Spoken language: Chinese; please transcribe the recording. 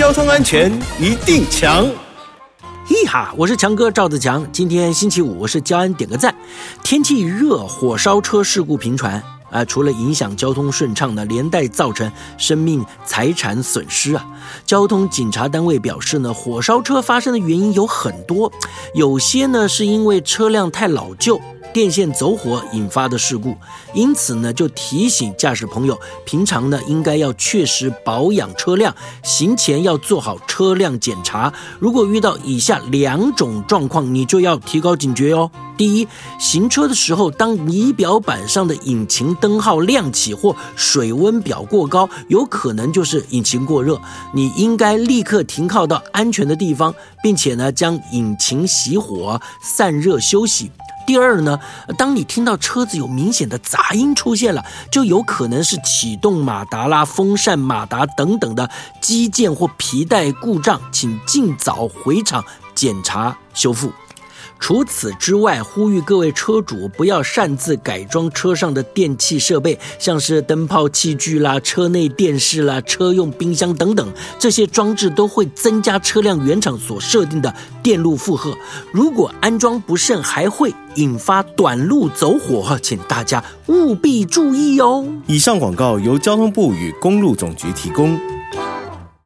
交通安全一定强。嘿哈，我是强哥赵子强。今天星期五，我是交安点个赞。天气热，火烧车事故频传啊！除了影响交通顺畅呢，连带造成生命财产损失啊。交通警察单位表示呢，火烧车发生的原因有很多，有些呢是因为车辆太老旧。电线走火引发的事故，因此呢，就提醒驾驶朋友，平常呢应该要确实保养车辆，行前要做好车辆检查。如果遇到以下两种状况，你就要提高警觉哦。第一，行车的时候，当仪表板上的引擎灯号亮起或水温表过高，有可能就是引擎过热，你应该立刻停靠到安全的地方，并且呢将引擎熄火散热休息。第二呢，当你听到车子有明显的杂音出现了，就有可能是启动马达啦、风扇、马达等等的机件或皮带故障，请尽早回厂检查修复。除此之外，呼吁各位车主不要擅自改装车上的电器设备，像是灯泡器具啦、车内电视啦、车用冰箱等等，这些装置都会增加车辆原厂所设定的电路负荷。如果安装不慎，还会引发短路走火，请大家务必注意哦。以上广告由交通部与公路总局提供。